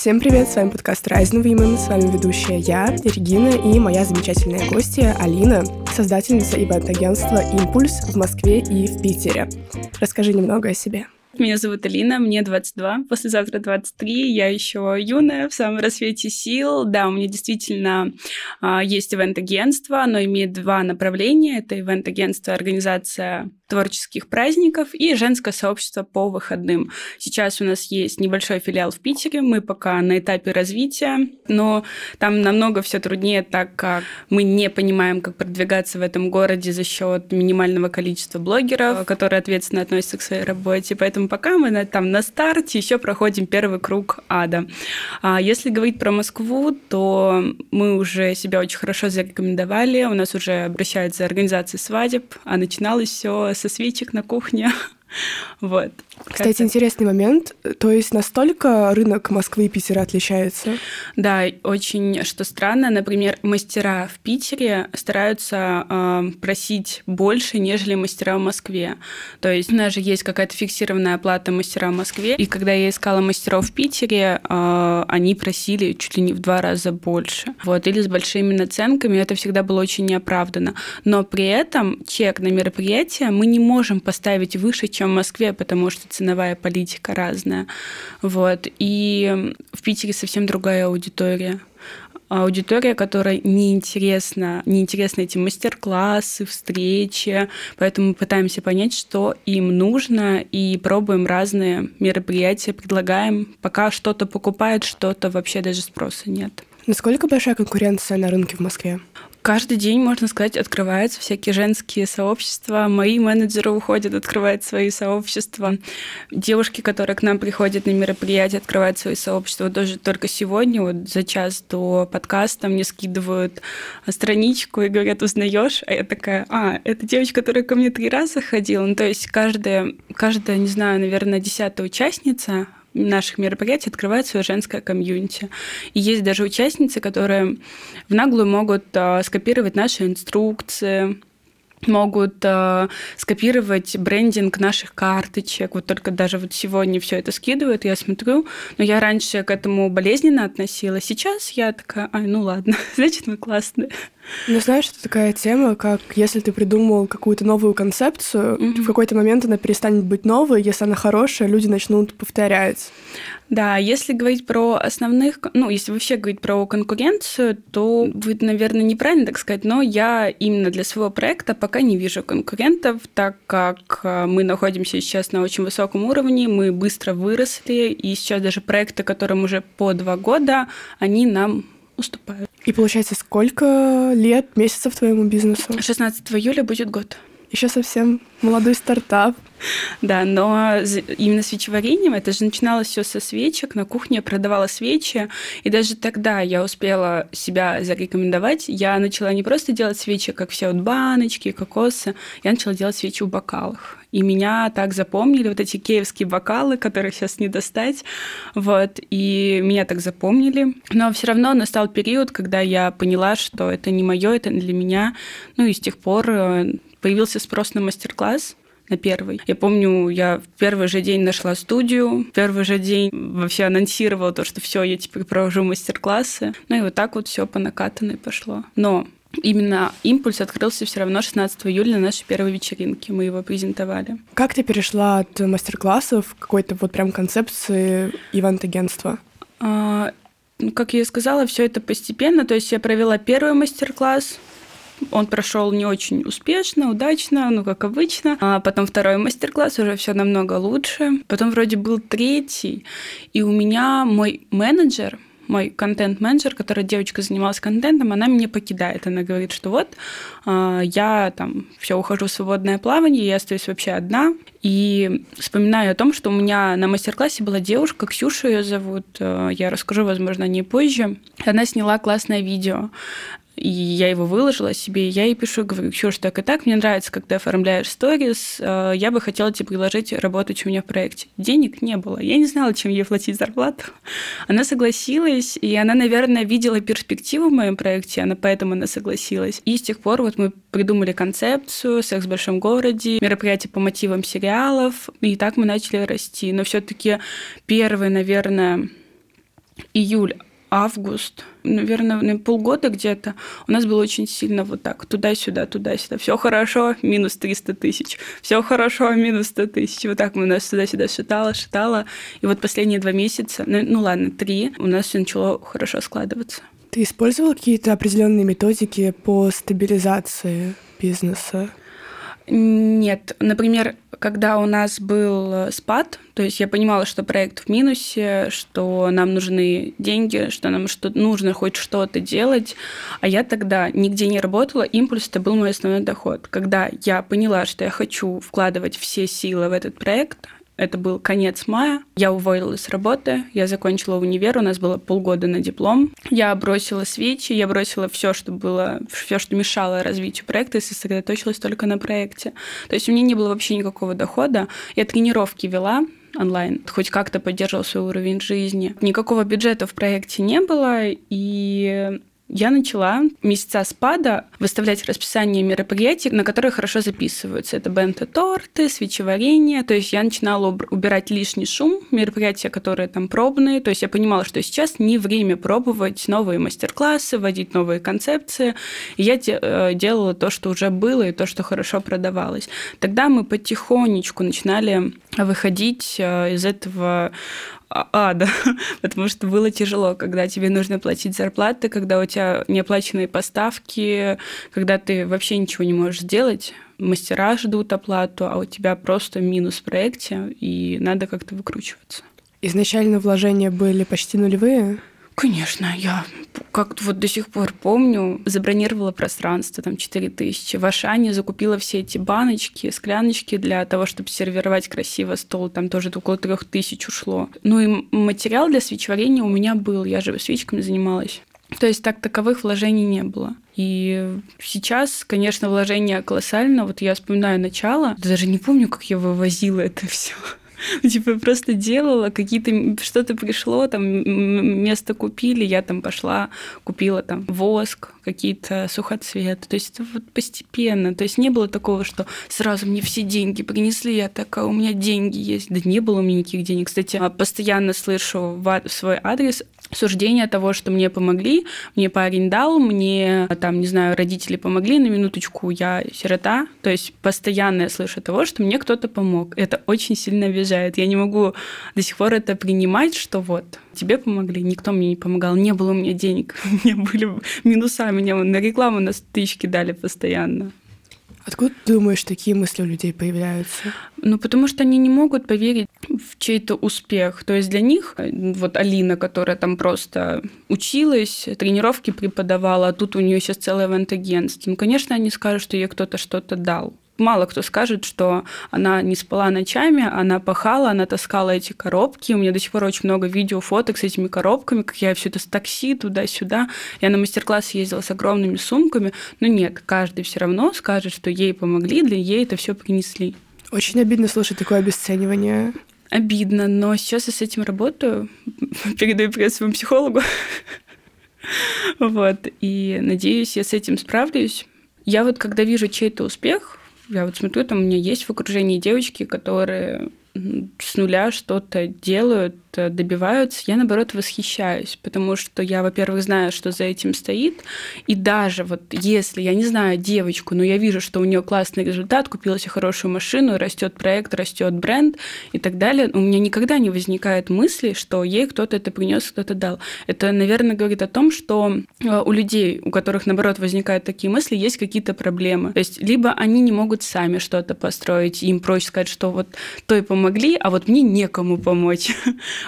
Всем привет, с вами подкаст Rising Women, с вами ведущая я, Регина, и моя замечательная гостья Алина, создательница ивент-агентства «Импульс» в Москве и в Питере. Расскажи немного о себе. Меня зовут Алина, мне 22, послезавтра 23, я еще юная, в самом рассвете сил. Да, у меня действительно а, есть ивент-агентство, оно имеет два направления. Это ивент-агентство, организация творческих праздников и женское сообщество по выходным. Сейчас у нас есть небольшой филиал в Питере, мы пока на этапе развития, но там намного все труднее, так как мы не понимаем, как продвигаться в этом городе за счет минимального количества блогеров, которые ответственно относятся к своей работе. Поэтому пока мы на, там на старте еще проходим первый круг ада. А если говорить про Москву, то мы уже себя очень хорошо зарекомендовали. У нас уже обращаются организации свадеб, а начиналось все со свечек на кухне. Вот. Кстати, как интересный момент. То есть настолько рынок Москвы и Питера отличается? Да, очень, что странно, например, мастера в Питере стараются э, просить больше, нежели мастера в Москве. То есть у нас же есть какая-то фиксированная оплата мастера в Москве, и когда я искала мастеров в Питере, э, они просили чуть ли не в два раза больше. Вот, или с большими наценками, это всегда было очень неоправданно. Но при этом чек на мероприятие мы не можем поставить выше, чем в Москве, потому что ценовая политика разная. Вот. И в Питере совсем другая аудитория аудитория, которая неинтересна, неинтересны эти мастер-классы, встречи, поэтому мы пытаемся понять, что им нужно, и пробуем разные мероприятия, предлагаем. Пока что-то покупают, что-то вообще даже спроса нет. Насколько большая конкуренция на рынке в Москве? Каждый день, можно сказать, открываются всякие женские сообщества. Мои менеджеры уходят, открывают свои сообщества. Девушки, которые к нам приходят на мероприятия, открывают свои сообщества. Даже только сегодня, вот за час до подкаста, мне скидывают страничку и говорят, узнаешь? А я такая, а, это девочка, которая ко мне три раза ходила. Ну, то есть каждая, каждая, не знаю, наверное, десятая участница наших мероприятий открывает свое женское комьюнити. И есть даже участницы, которые в наглую могут а, скопировать наши инструкции, могут э, скопировать брендинг наших карточек. Вот только даже вот сегодня все это скидывают, я смотрю, но я раньше к этому болезненно относилась. Сейчас я такая, ай, ну ладно, значит, мы классные. Ну, знаешь, это такая тема, как если ты придумал какую-то новую концепцию, mm-hmm. в какой-то момент она перестанет быть новой, если она хорошая, люди начнут повторять. Да, если говорить про основных, ну, если вообще говорить про конкуренцию, то будет, наверное, неправильно так сказать, но я именно для своего проекта пока не вижу конкурентов, так как э, мы находимся сейчас на очень высоком уровне, мы быстро выросли, и сейчас даже проекты, которым уже по два года, они нам уступают. И получается, сколько лет, месяцев твоему бизнесу? 16 июля будет год. Еще совсем молодой стартап. Да, но именно свечеварением это же начиналось все со свечек. На кухне я продавала свечи, и даже тогда я успела себя зарекомендовать. Я начала не просто делать свечи, как все вот баночки, кокосы, я начала делать свечи в бокалах. И меня так запомнили, вот эти киевские бокалы, которые сейчас не достать. Вот, и меня так запомнили. Но все равно настал период, когда я поняла, что это не мое, это для меня. Ну и с тех пор э, появился спрос на мастер-класс на первый. Я помню, я в первый же день нашла студию, в первый же день вообще анонсировала то, что все, я теперь провожу мастер-классы. Ну и вот так вот все по накатанной пошло. Но Именно импульс открылся все равно 16 июля на нашей первой вечеринке. Мы его презентовали. Как ты перешла от мастер-классов к какой-то вот прям концепции ивент-агентства? А, ну, как я и сказала, все это постепенно. То есть я провела первый мастер-класс, он прошел не очень успешно, удачно, ну, как обычно. А потом второй мастер-класс, уже все намного лучше. Потом вроде был третий, и у меня мой менеджер, мой контент-менеджер, которая девочка занималась контентом, она меня покидает. Она говорит, что вот а, я там все ухожу в свободное плавание, я остаюсь вообще одна. И вспоминаю о том, что у меня на мастер-классе была девушка, Ксюша ее зовут, а, я расскажу, возможно, о ней позже. Она сняла классное видео и я его выложила себе, я ей пишу, говорю, Ксюш, так и так, мне нравится, когда оформляешь сторис, э, я бы хотела тебе предложить работать у меня в проекте. Денег не было, я не знала, чем ей платить зарплату. Она согласилась, и она, наверное, видела перспективу в моем проекте, она поэтому она согласилась. И с тех пор вот мы придумали концепцию «Секс в большом городе», мероприятие по мотивам сериалов, и так мы начали расти. Но все таки первый, наверное, июль, август, наверное, на полгода где-то, у нас было очень сильно вот так, туда-сюда, туда-сюда. Все хорошо, минус 300 тысяч. Все хорошо, минус 100 тысяч. Вот так мы у нас туда-сюда шатало, шатало. И вот последние два месяца, ну, ну ладно, три, у нас все начало хорошо складываться. Ты использовал какие-то определенные методики по стабилизации бизнеса? Нет. Например, когда у нас был спад, то есть я понимала, что проект в минусе, что нам нужны деньги, что нам что нужно хоть что-то делать, а я тогда нигде не работала, импульс это был мой основной доход. Когда я поняла, что я хочу вкладывать все силы в этот проект, это был конец мая. Я уволилась с работы, я закончила универ, у нас было полгода на диплом. Я бросила свечи, я бросила все, что было, все, что мешало развитию проекта, и сосредоточилась только на проекте. То есть у меня не было вообще никакого дохода. Я тренировки вела, онлайн, хоть как-то поддерживал свой уровень жизни. Никакого бюджета в проекте не было, и я начала месяца спада выставлять расписание мероприятий, на которые хорошо записываются. Это бенто-торты, свечеварение. То есть я начинала убирать лишний шум, мероприятия, которые там пробные. То есть я понимала, что сейчас не время пробовать новые мастер-классы, вводить новые концепции. И я э, делала то, что уже было, и то, что хорошо продавалось. Тогда мы потихонечку начинали выходить э, из этого ада, потому что было тяжело, когда тебе нужно платить зарплаты, когда у тебя неоплаченные поставки, когда ты вообще ничего не можешь сделать, мастера ждут оплату, а у тебя просто минус в проекте, и надо как-то выкручиваться. Изначально вложения были почти нулевые? Конечно, я как вот до сих пор помню, забронировала пространство, там 4000. В Ашане закупила все эти баночки, скляночки для того, чтобы сервировать красиво стол. Там тоже около 3000 ушло. Ну и материал для свечеварения у меня был. Я же свечками занималась. То есть так таковых вложений не было. И сейчас, конечно, вложения колоссально. Вот я вспоминаю начало, даже не помню, как я вывозила это все. Типа просто делала, какие-то что-то пришло, там место купили, я там пошла, купила там воск, какие-то сухоцветы. То есть это вот постепенно. То есть не было такого, что сразу мне все деньги принесли, я такая, у меня деньги есть. Да не было у меня никаких денег. Кстати, а, постоянно слышу в свой адрес суждение того, что мне помогли, мне парень дал, мне, там, не знаю, родители помогли, на минуточку я сирота. То есть постоянно я слышу того, что мне кто-то помог. Это очень сильно обижает. Я не могу до сих пор это принимать, что вот, тебе помогли, никто мне не помогал, не было у меня денег, у меня были минуса, меня на рекламу на тысячки дали постоянно. Откуда ты думаешь, такие мысли у людей появляются? Ну, потому что они не могут поверить в чей-то успех. То есть для них, вот Алина, которая там просто училась, тренировки преподавала, а тут у нее сейчас целое ивент-агентство, ну, конечно, они скажут, что ей кто-то что-то дал мало кто скажет, что она не спала ночами, она пахала, она таскала эти коробки. У меня до сих пор очень много видео, фоток с этими коробками, как я все это с такси туда-сюда. Я на мастер-класс ездила с огромными сумками. Но нет, каждый все равно скажет, что ей помогли, для ей это все принесли. Очень обидно слушать такое обесценивание. Обидно, но сейчас я с этим работаю. Передаю привет своему психологу. Вот. И надеюсь, я с этим справлюсь. Я вот когда вижу чей-то успех, я вот смотрю, там у меня есть в окружении девочки, которые с нуля что-то делают, добиваются, я, наоборот, восхищаюсь, потому что я, во-первых, знаю, что за этим стоит, и даже вот если я не знаю девочку, но я вижу, что у нее классный результат, купила себе хорошую машину, растет проект, растет бренд и так далее, у меня никогда не возникает мысли, что ей кто-то это принес, кто-то дал. Это, наверное, говорит о том, что э, у людей, у которых, наоборот, возникают такие мысли, есть какие-то проблемы. То есть либо они не могут сами что-то построить, им проще сказать, что вот той помогли, а вот мне некому помочь.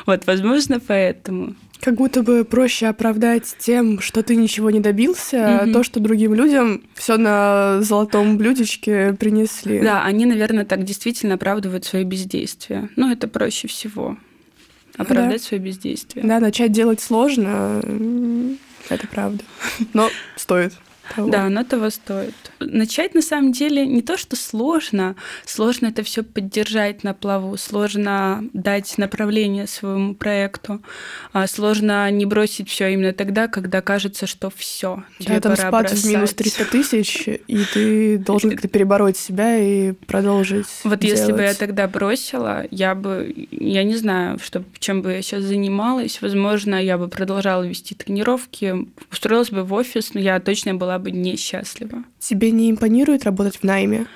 Вот, возможно, поэтому. Как будто бы проще оправдать тем, что ты ничего не добился, mm-hmm. то, что другим людям все на золотом блюдечке принесли. Да, они, наверное, так действительно оправдывают свои бездействия. Ну, это проще всего. Оправдать да. свое бездействие. Да, начать делать сложно, это правда. Но стоит. Того. Да, оно того стоит. Начать на самом деле не то, что сложно, сложно это все поддержать на плаву, сложно дать направление своему проекту, а сложно не бросить все именно тогда, когда кажется, что все. Да, там пора спад в минус бросать. 300 тысяч, и ты должен как-то перебороть себя и продолжить Вот если бы я делать. тогда бросила, я бы, я не знаю, что, чем бы я сейчас занималась. Возможно, я бы продолжала вести тренировки, устроилась бы в офис, но я точно была бы несчастлива. Тебе не импонирует работать в найме?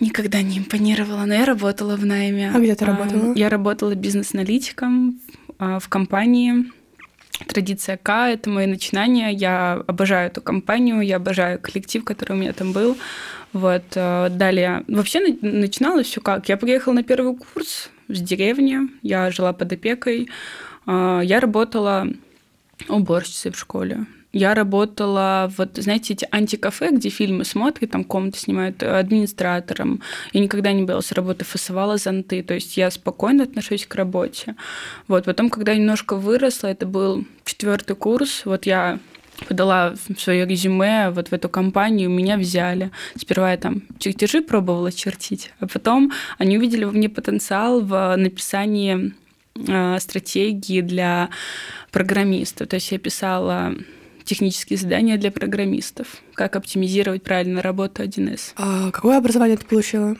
Никогда не импонировала, но я работала в найме. А где ты работала? Я работала бизнес-аналитиком а, в компании. Традиция К — это мое начинание. Я обожаю эту компанию, я обожаю коллектив, который у меня там был. Вот. а, Далее. Вообще на- начиналось все как? Я приехала на первый курс с деревни, я жила под опекой. А, Я работала уборщицей в школе. Я работала, вот, знаете, эти антикафе, где фильмы смотрят, там комнаты снимают, э, администратором. Я никогда не боялась работы, фасовала зонты, то есть я спокойно отношусь к работе. Вот, потом, когда я немножко выросла, это был четвертый курс, вот я подала свое резюме вот в эту компанию, меня взяли. Сперва я там чертежи пробовала чертить, а потом они увидели во мне потенциал в написании э, стратегии для программистов. То есть я писала технические задания для программистов, как оптимизировать правильно работу 1С. А какое образование ты получила?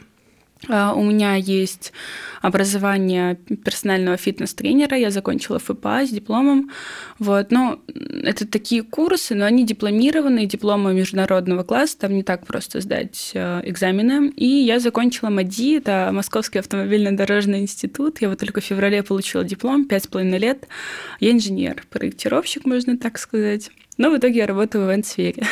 А, У меня есть образование персонального фитнес-тренера. Я закончила ФПА с дипломом. Вот. Но это такие курсы, но они дипломированные, дипломы международного класса. Там не так просто сдать э, экзамены. И я закончила МАДИ, это Московский автомобильно-дорожный институт. Я вот только в феврале получила диплом, пять с половиной лет. Я инженер, проектировщик, можно так сказать. Но в итоге я работаю в ивент-сфере.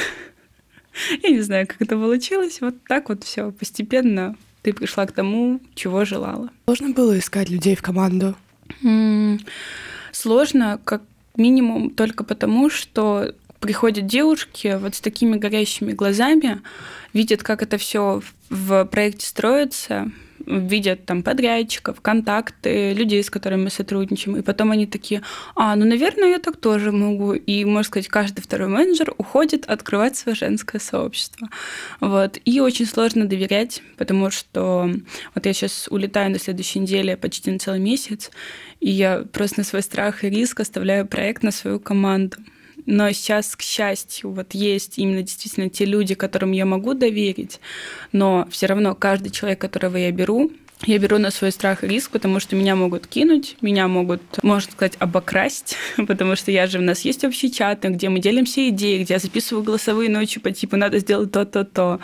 Я не знаю, как это получилось. Вот так вот все постепенно ты пришла к тому, чего желала. Сложно было искать людей в команду? Сложно, как минимум, только потому, что приходят девушки вот с такими горящими глазами, видят, как это все в проекте строится, видят там подрядчиков, контакты, людей, с которыми мы сотрудничаем, и потом они такие, а, ну, наверное, я так тоже могу. И, можно сказать, каждый второй менеджер уходит открывать свое женское сообщество. Вот. И очень сложно доверять, потому что вот я сейчас улетаю на следующей неделе почти на целый месяц, и я просто на свой страх и риск оставляю проект на свою команду. Но сейчас, к счастью, вот есть именно действительно те люди, которым я могу доверить, но все равно каждый человек, которого я беру, я беру на свой страх и риск, потому что меня могут кинуть, меня могут, можно сказать, обокрасть, потому что я же, у нас есть общий чат, где мы делимся идеей, где я записываю голосовые ночью по типу «надо сделать то-то-то».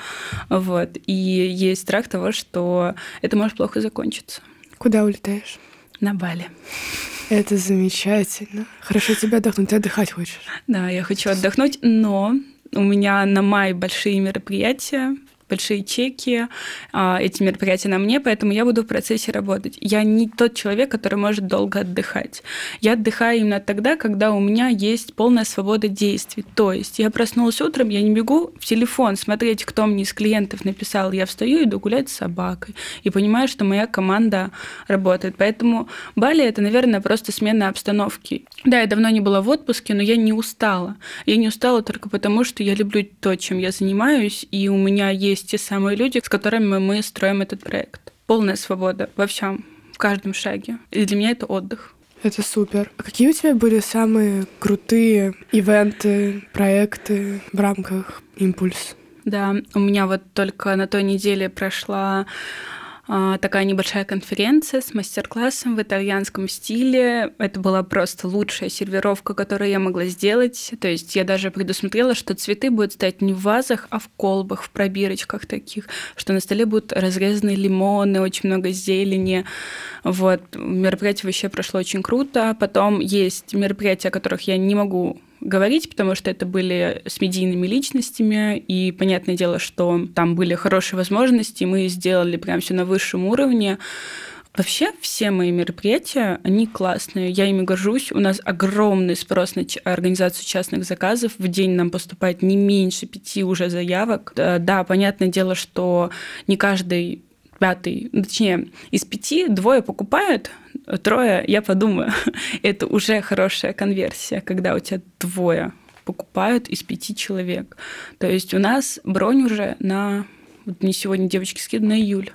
Вот. И есть страх того, что это может плохо закончиться. Куда улетаешь? На Бали. Это замечательно. Хорошо тебе отдохнуть. Ты отдыхать хочешь? Да, я хочу отдохнуть, но у меня на май большие мероприятия, большие чеки, а, эти мероприятия на мне, поэтому я буду в процессе работать. Я не тот человек, который может долго отдыхать. Я отдыхаю именно тогда, когда у меня есть полная свобода действий. То есть я проснулась утром, я не бегу в телефон смотреть, кто мне из клиентов написал. Я встаю иду гулять с собакой. И понимаю, что моя команда работает. Поэтому Бали — это, наверное, просто смена обстановки. Да, я давно не была в отпуске, но я не устала. Я не устала только потому, что я люблю то, чем я занимаюсь, и у меня есть те самые люди, с которыми мы строим этот проект. Полная свобода во всем, в каждом шаге. И для меня это отдых. Это супер. А какие у тебя были самые крутые ивенты, проекты в рамках «Импульс»? Да, у меня вот только на той неделе прошла такая небольшая конференция с мастер-классом в итальянском стиле. Это была просто лучшая сервировка, которую я могла сделать. То есть я даже предусмотрела, что цветы будут стоять не в вазах, а в колбах, в пробирочках таких, что на столе будут разрезаны лимоны, очень много зелени. Вот. Мероприятие вообще прошло очень круто. Потом есть мероприятия, о которых я не могу говорить, потому что это были с медийными личностями, и понятное дело, что там были хорошие возможности, мы сделали прям все на высшем уровне. Вообще все мои мероприятия, они классные, я ими горжусь. У нас огромный спрос на организацию частных заказов. В день нам поступает не меньше пяти уже заявок. Да, понятное дело, что не каждый пятый, точнее, из пяти двое покупают, трое, я подумаю, это уже хорошая конверсия, когда у тебя двое покупают из пяти человек. То есть у нас бронь уже на... Вот мне сегодня девочки скидывают на июль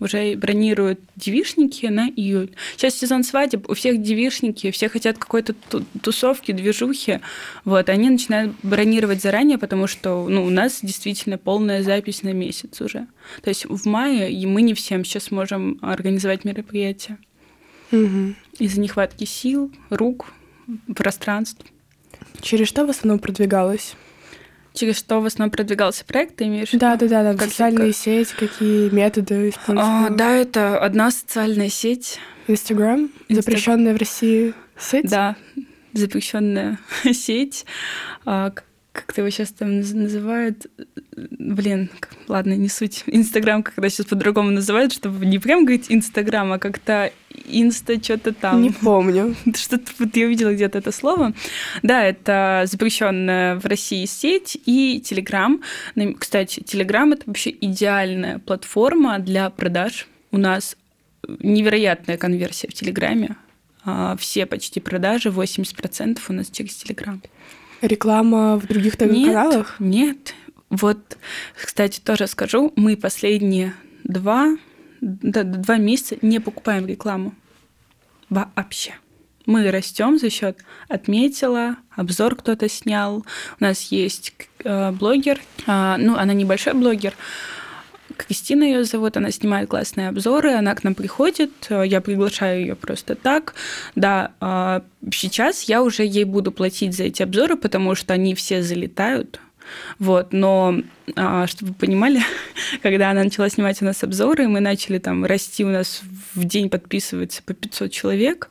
уже бронируют девишники на июль. Сейчас сезон свадеб, у всех девишники, все хотят какой-то тусовки, движухи. Вот, они начинают бронировать заранее, потому что ну, у нас действительно полная запись на месяц уже. То есть в мае мы не всем сейчас можем организовать мероприятие. Угу. Из-за нехватки сил, рук, пространств. Через что в основном продвигалось? через что в основном продвигался проект, ты имеешь да, Да, да, да, как социальные как... сети, какие методы использовали? А, да, это одна социальная сеть. Инстаграм, запрещенная в России сеть? Да, запрещенная сеть. Как-то его сейчас там называют, блин, ладно, не суть. Инстаграм, когда сейчас по-другому называют, чтобы не прям говорить Инстаграм, а как-то инста что-то там. Не помню. Что-то вот я увидела где-то это слово. Да, это запрещенная в России сеть и Телеграм. Кстати, Телеграм это вообще идеальная платформа для продаж. У нас невероятная конверсия в Телеграме. А, все почти продажи, 80% у нас через Телеграм. Реклама в других каналах? Нет. Вот, кстати, тоже скажу, мы последние два, два месяца не покупаем рекламу. Вообще. Мы растем за счет отметила, обзор кто-то снял. У нас есть э, блогер, э, ну, она небольшой блогер, Кристина ее зовут, она снимает классные обзоры, она к нам приходит, э, я приглашаю ее просто так. Да, а, сейчас я уже ей буду платить за эти обзоры, потому что они все залетают. Вот, но а, чтобы вы понимали, когда она начала снимать у нас обзоры, мы начали там расти, у нас в день подписывается по 500 человек,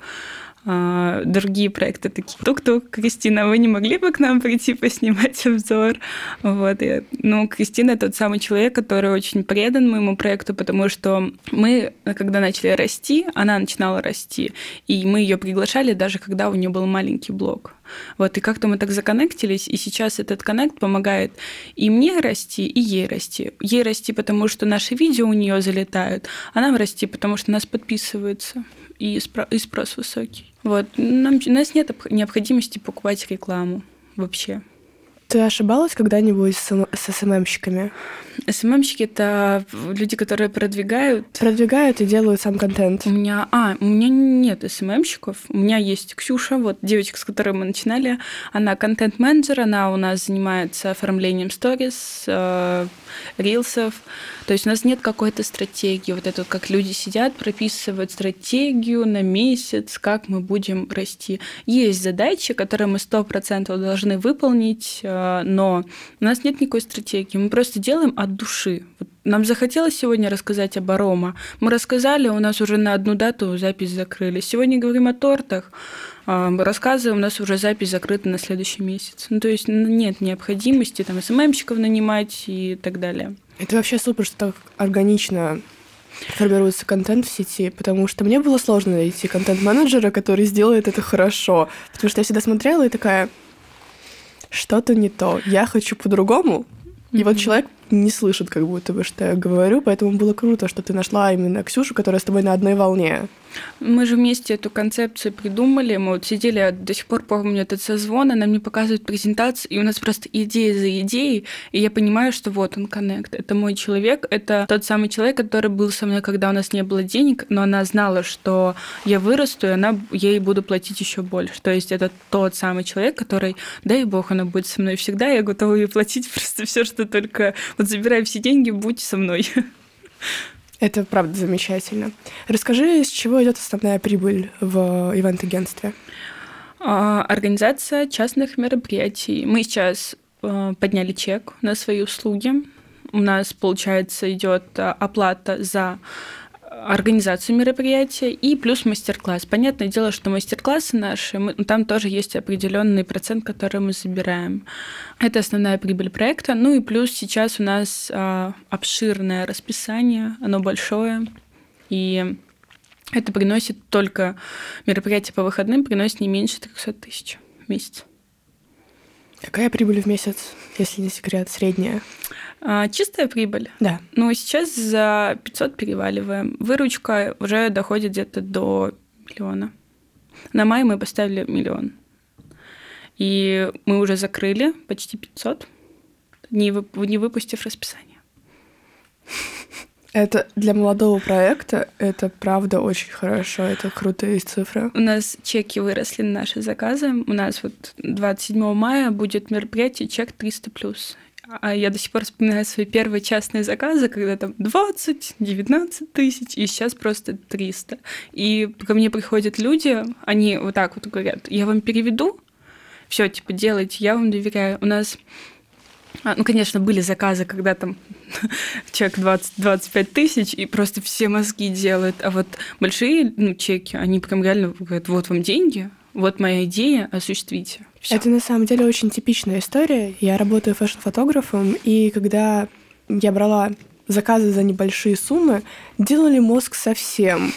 другие проекты такие, тук-тук, Кристина, вы не могли бы к нам прийти поснимать обзор? Вот, и, ну, Кристина тот самый человек, который очень предан моему проекту, потому что мы, когда начали расти, она начинала расти, и мы ее приглашали даже когда у нее был маленький блог. Вот, и как-то мы так законнектились, и сейчас этот коннект помогает и мне расти, и ей расти. Ей расти, потому что наши видео у нее залетают, а нам расти, потому что нас подписываются и, спро- и спрос высокий. Вот. Нам, у нас нет необходимости покупать рекламу вообще. Ты ошибалась когда-нибудь с, с СММщиками? СММщики — это люди, которые продвигают... Продвигают и делают сам контент. У меня... А, у меня нет СММщиков. У меня есть Ксюша, вот девочка, с которой мы начинали. Она контент-менеджер, она у нас занимается оформлением сторис, э, рилсов. То есть у нас нет какой-то стратегии. Вот это как люди сидят, прописывают стратегию на месяц, как мы будем расти. Есть задачи, которые мы 100% должны выполнить, э, но у нас нет никакой стратегии. Мы просто делаем от души. Вот нам захотелось сегодня рассказать об арома. Мы рассказали, у нас уже на одну дату запись закрыли. Сегодня говорим о тортах. А, рассказываем, у нас уже запись закрыта на следующий месяц. Ну, то есть нет необходимости там СММщиков нанимать и так далее. Это вообще супер, что так органично формируется контент в сети, потому что мне было сложно найти контент-менеджера, который сделает это хорошо. Потому что я всегда смотрела и такая, что-то не то, я хочу по-другому. И mm-hmm. вот человек не слышит, как будто бы, что я говорю, поэтому было круто, что ты нашла именно Ксюшу, которая с тобой на одной волне. Мы же вместе эту концепцию придумали. Мы вот сидели, до сих пор помню этот созвон, она мне показывает презентацию, и у нас просто идея за идеей, и я понимаю, что вот он коннект. Это мой человек, это тот самый человек, который был со мной, когда у нас не было денег, но она знала, что я вырасту, и она ей буду платить еще больше. То есть это тот самый человек, который, дай бог, она будет со мной всегда, я готова ей платить просто все, что только вот забирай все деньги, будь со мной. Это правда замечательно. Расскажи, с чего идет основная прибыль в ивент-агентстве? А, организация частных мероприятий. Мы сейчас а, подняли чек на свои услуги. У нас, получается, идет а, оплата за организацию мероприятия и плюс мастер-класс. Понятное дело, что мастер-классы наши, мы, там тоже есть определенный процент, который мы забираем. Это основная прибыль проекта. Ну и плюс сейчас у нас а, обширное расписание, оно большое, и это приносит только мероприятие по выходным приносит не меньше 300 тысяч в месяц. Какая прибыль в месяц, если не секрет, средняя? А, чистая прибыль? Да. Ну, сейчас за 500 переваливаем. Выручка уже доходит где-то до миллиона. На май мы поставили миллион. И мы уже закрыли почти 500, не, вып- не выпустив расписание. Это для молодого проекта, это правда очень хорошо, это крутые цифры. У нас чеки выросли на наши заказы. У нас вот 27 мая будет мероприятие чек 300 плюс. А я до сих пор вспоминаю свои первые частные заказы, когда там 20, 19 тысяч, и сейчас просто 300. И ко мне приходят люди, они вот так вот говорят, я вам переведу, все, типа, делайте, я вам доверяю. У нас а, ну, конечно, были заказы, когда там чек 20-25 тысяч, и просто все мозги делают. А вот большие ну, чеки, они прям реально говорят, вот вам деньги, вот моя идея, осуществите. Всё. Это на самом деле очень типичная история. Я работаю фэшн-фотографом, и когда я брала заказы за небольшие суммы, делали мозг совсем.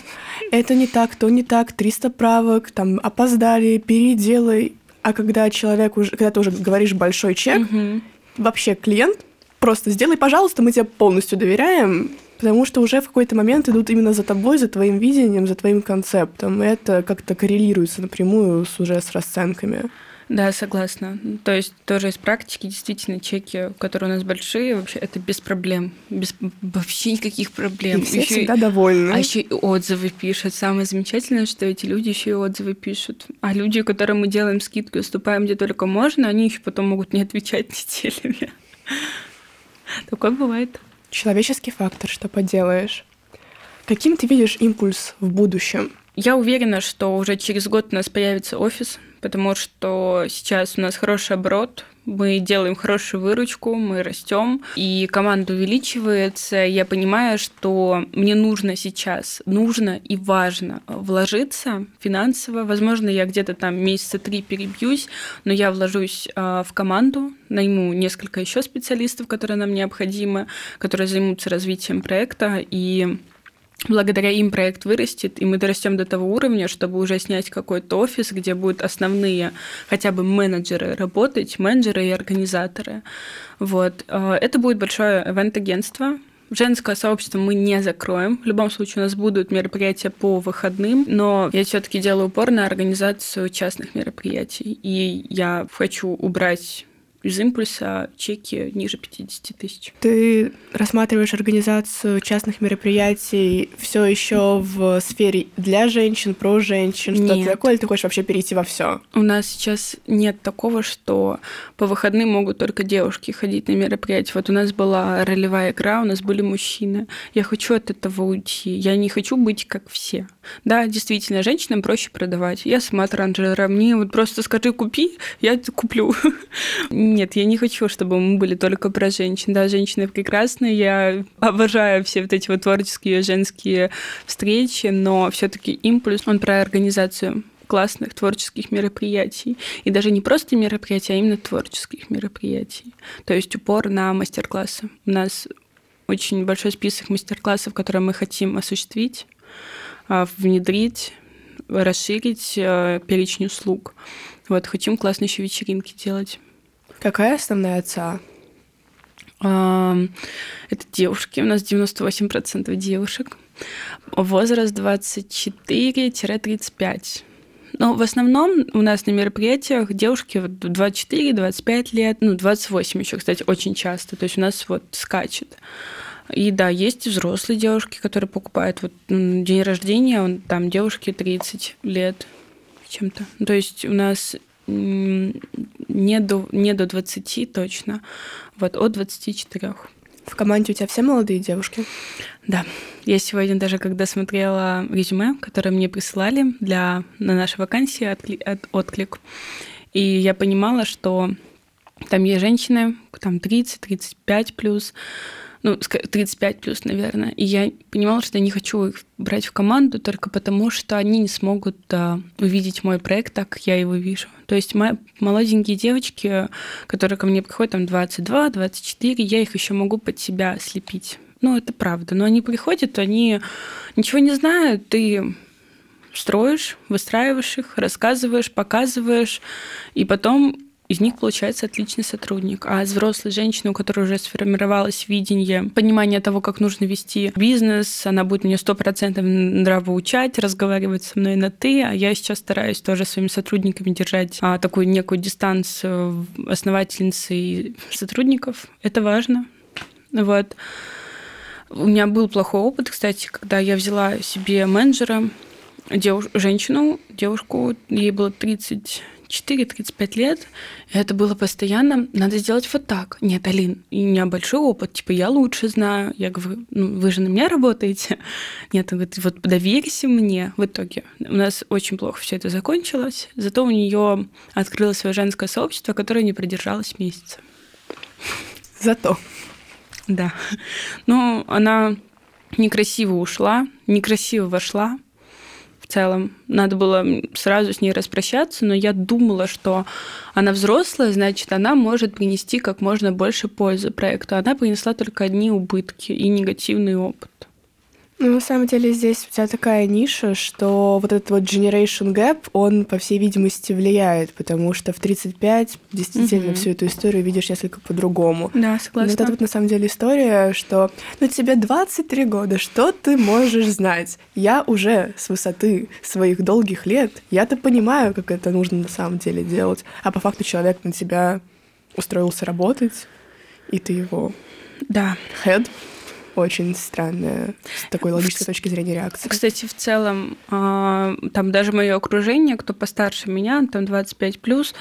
Это не так, то не так, 300 правок, там опоздали, переделай. А когда человек уже, когда ты уже говоришь большой чек, Мгм. вообще клиент, просто сделай, пожалуйста, мы тебе полностью доверяем, потому что уже в какой-то момент идут именно за тобой, за твоим видением, за твоим концептом. И это как-то коррелируется напрямую с, уже с расценками. Да, согласна. То есть тоже из практики действительно чеки, которые у нас большие, вообще это без проблем, без вообще никаких проблем. И все Ещё и- всегда довольны. А еще и отзывы пишут. Самое замечательное, что эти люди еще и отзывы пишут. А люди, которым мы делаем скидку и уступаем где только можно, они еще потом могут не отвечать неделями. Такое бывает. Человеческий фактор, что поделаешь. Каким ты видишь импульс в будущем? Я уверена, что уже через год у нас появится офис, потому что сейчас у нас хороший оборот, мы делаем хорошую выручку, мы растем, и команда увеличивается. Я понимаю, что мне нужно сейчас, нужно и важно вложиться финансово. Возможно, я где-то там месяца три перебьюсь, но я вложусь а, в команду, найму несколько еще специалистов, которые нам необходимы, которые займутся развитием проекта, и благодаря им проект вырастет, и мы дорастем до того уровня, чтобы уже снять какой-то офис, где будут основные хотя бы менеджеры работать, менеджеры и организаторы. Вот. Э, Это будет большое ивент-агентство, Женское сообщество мы не закроем. В любом случае у нас будут мероприятия по выходным, но я все-таки делаю упор на организацию частных мероприятий. И я хочу убрать из импульса чеки ниже 50 тысяч. Ты рассматриваешь организацию частных мероприятий все еще в сфере для женщин, про женщин, что-то такое, или ты хочешь вообще перейти во все? У нас сейчас нет такого, что по выходным могут только девушки ходить на мероприятия. Вот у нас была ролевая игра, у нас были мужчины. Я хочу от этого уйти. Я не хочу быть как все. Да, действительно, женщинам проще продавать. Я сама транжира. Мне вот просто скажи, купи, я куплю. Нет, я не хочу, чтобы мы были только про женщин. Да, женщины прекрасные. Я обожаю все вот эти вот творческие женские встречи, но все-таки импульс, он про организацию классных творческих мероприятий. И даже не просто мероприятий, а именно творческих мероприятий. То есть упор на мастер-классы. У нас очень большой список мастер-классов, которые мы хотим осуществить, а, внедрить, расширить э, перечень услуг. Вот, хотим классные еще вечеринки делать. Какая основная ЦА? Это девушки, у нас 98% девушек. Возраст 24-35. Но в основном у нас на мероприятиях девушки вот 24-25 лет, ну, 28 еще, кстати, очень часто. То есть у нас вот скачет. И да, есть взрослые девушки, которые покупают вот день рождения, он, там девушке 30 лет чем-то. Ну, То есть у нас не до, не до 20 точно, вот от 24. В команде у тебя все молодые девушки? Да, я сегодня даже когда смотрела резюме, которое мне присылали для, на нашей вакансии откли- от- отклик, и я понимала, что там есть женщины, там 30-35 плюс, ну, ска- 35 плюс, наверное. И я понимала, что я не хочу их брать в команду только потому, что они не смогут а, увидеть мой проект так, как я его вижу. То есть мои молоденькие девочки, которые ко мне приходят, там 22, 24, я их еще могу под себя слепить. Ну, это правда. Но они приходят, они ничего не знают, ты строишь, выстраиваешь их, рассказываешь, показываешь, и потом из них получается отличный сотрудник. А из взрослой женщины, у которой уже сформировалось видение, понимание того, как нужно вести бизнес, она будет мне сто процентов нравоучать, разговаривать со мной на «ты», а я сейчас стараюсь тоже своими сотрудниками держать а, такую некую дистанцию основательницы и сотрудников. Это важно. Вот. У меня был плохой опыт, кстати, когда я взяла себе менеджера, девуш... женщину, девушку, ей было 30 34-35 лет, это было постоянно, надо сделать вот так. Нет, Алин, у меня большой опыт, типа, я лучше знаю. Я говорю, ну, вы же на меня работаете. Нет, он говорит, вот доверься мне. В итоге у нас очень плохо все это закончилось, зато у нее открылось свое женское сообщество, которое не продержалось месяца. Зато. Да. Но она некрасиво ушла, некрасиво вошла, в целом. Надо было сразу с ней распрощаться, но я думала, что она взрослая, значит, она может принести как можно больше пользы проекту. Она принесла только одни убытки и негативный опыт. Ну, на самом деле здесь у тебя такая ниша, что вот этот вот generation gap, он, по всей видимости, влияет, потому что в 35 действительно угу. всю эту историю видишь несколько по-другому. Да, согласна. Но это вот на самом деле история, что ну тебе 23 года, что ты можешь знать? Я уже с высоты своих долгих лет, я-то понимаю, как это нужно на самом деле делать, а по факту человек на тебя устроился работать, и ты его да. head очень странная с такой логической точки зрения реакция. Кстати, в целом, а, там даже мое окружение, кто постарше меня, там 25 плюс,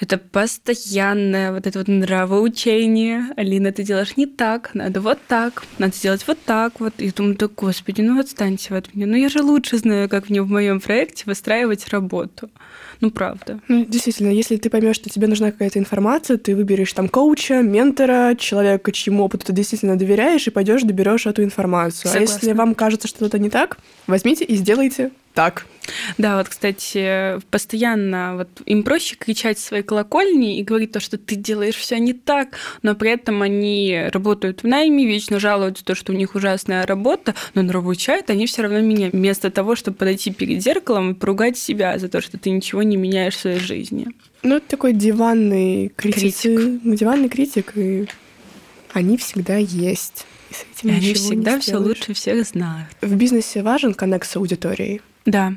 это постоянное вот это вот нравоучение. Алина, ты делаешь не так, надо вот так, надо сделать вот так вот. И думаю, да господи, ну отстаньте от меня. Ну я же лучше знаю, как мне в моем проекте выстраивать работу. Ну, правда. Ну, действительно, если ты поймешь, что тебе нужна какая-то информация, ты выберешь там коуча, ментора, человека, чьему опыту ты действительно доверяешь, и пойдешь доберешь эту информацию. Согласна. А если вам кажется, что это не так, возьмите и сделайте так. Да, вот, кстати, постоянно вот им проще кричать в своей колокольни и говорить то, что ты делаешь все не так, но при этом они работают в найме, вечно жалуются то, что у них ужасная работа, но нравоучают они все равно меня вместо того, чтобы подойти перед зеркалом и поругать себя за то, что ты ничего не меняешь в своей жизни. Ну, это такой диванный критик. критик. Диванный критик, и они всегда есть. И с этим и они всегда все лучше всех знают. В бизнесе важен коннект с аудиторией. Да,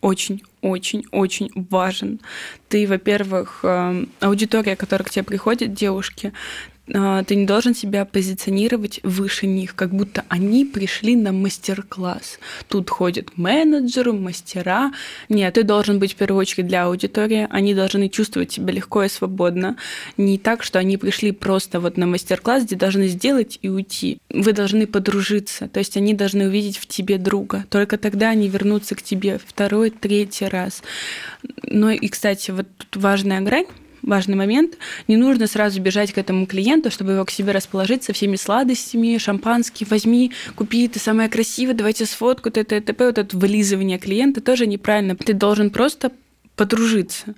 очень, очень, очень важен. Ты, во-первых, эм, аудитория, которая к тебе приходит, девушки, ты не должен себя позиционировать выше них, как будто они пришли на мастер-класс. Тут ходят менеджеры, мастера. Нет, ты должен быть в первую очередь для аудитории. Они должны чувствовать себя легко и свободно. Не так, что они пришли просто вот на мастер-класс, где должны сделать и уйти. Вы должны подружиться. То есть они должны увидеть в тебе друга. Только тогда они вернутся к тебе второй, третий раз. Ну и, кстати, вот тут важная грань важный момент. Не нужно сразу бежать к этому клиенту, чтобы его к себе расположить со всеми сладостями, шампанским, возьми, купи, ты самая красивая, давайте сфотку, т.т. т.п. Вот это вылизывание клиента тоже неправильно. Ты должен просто подружиться.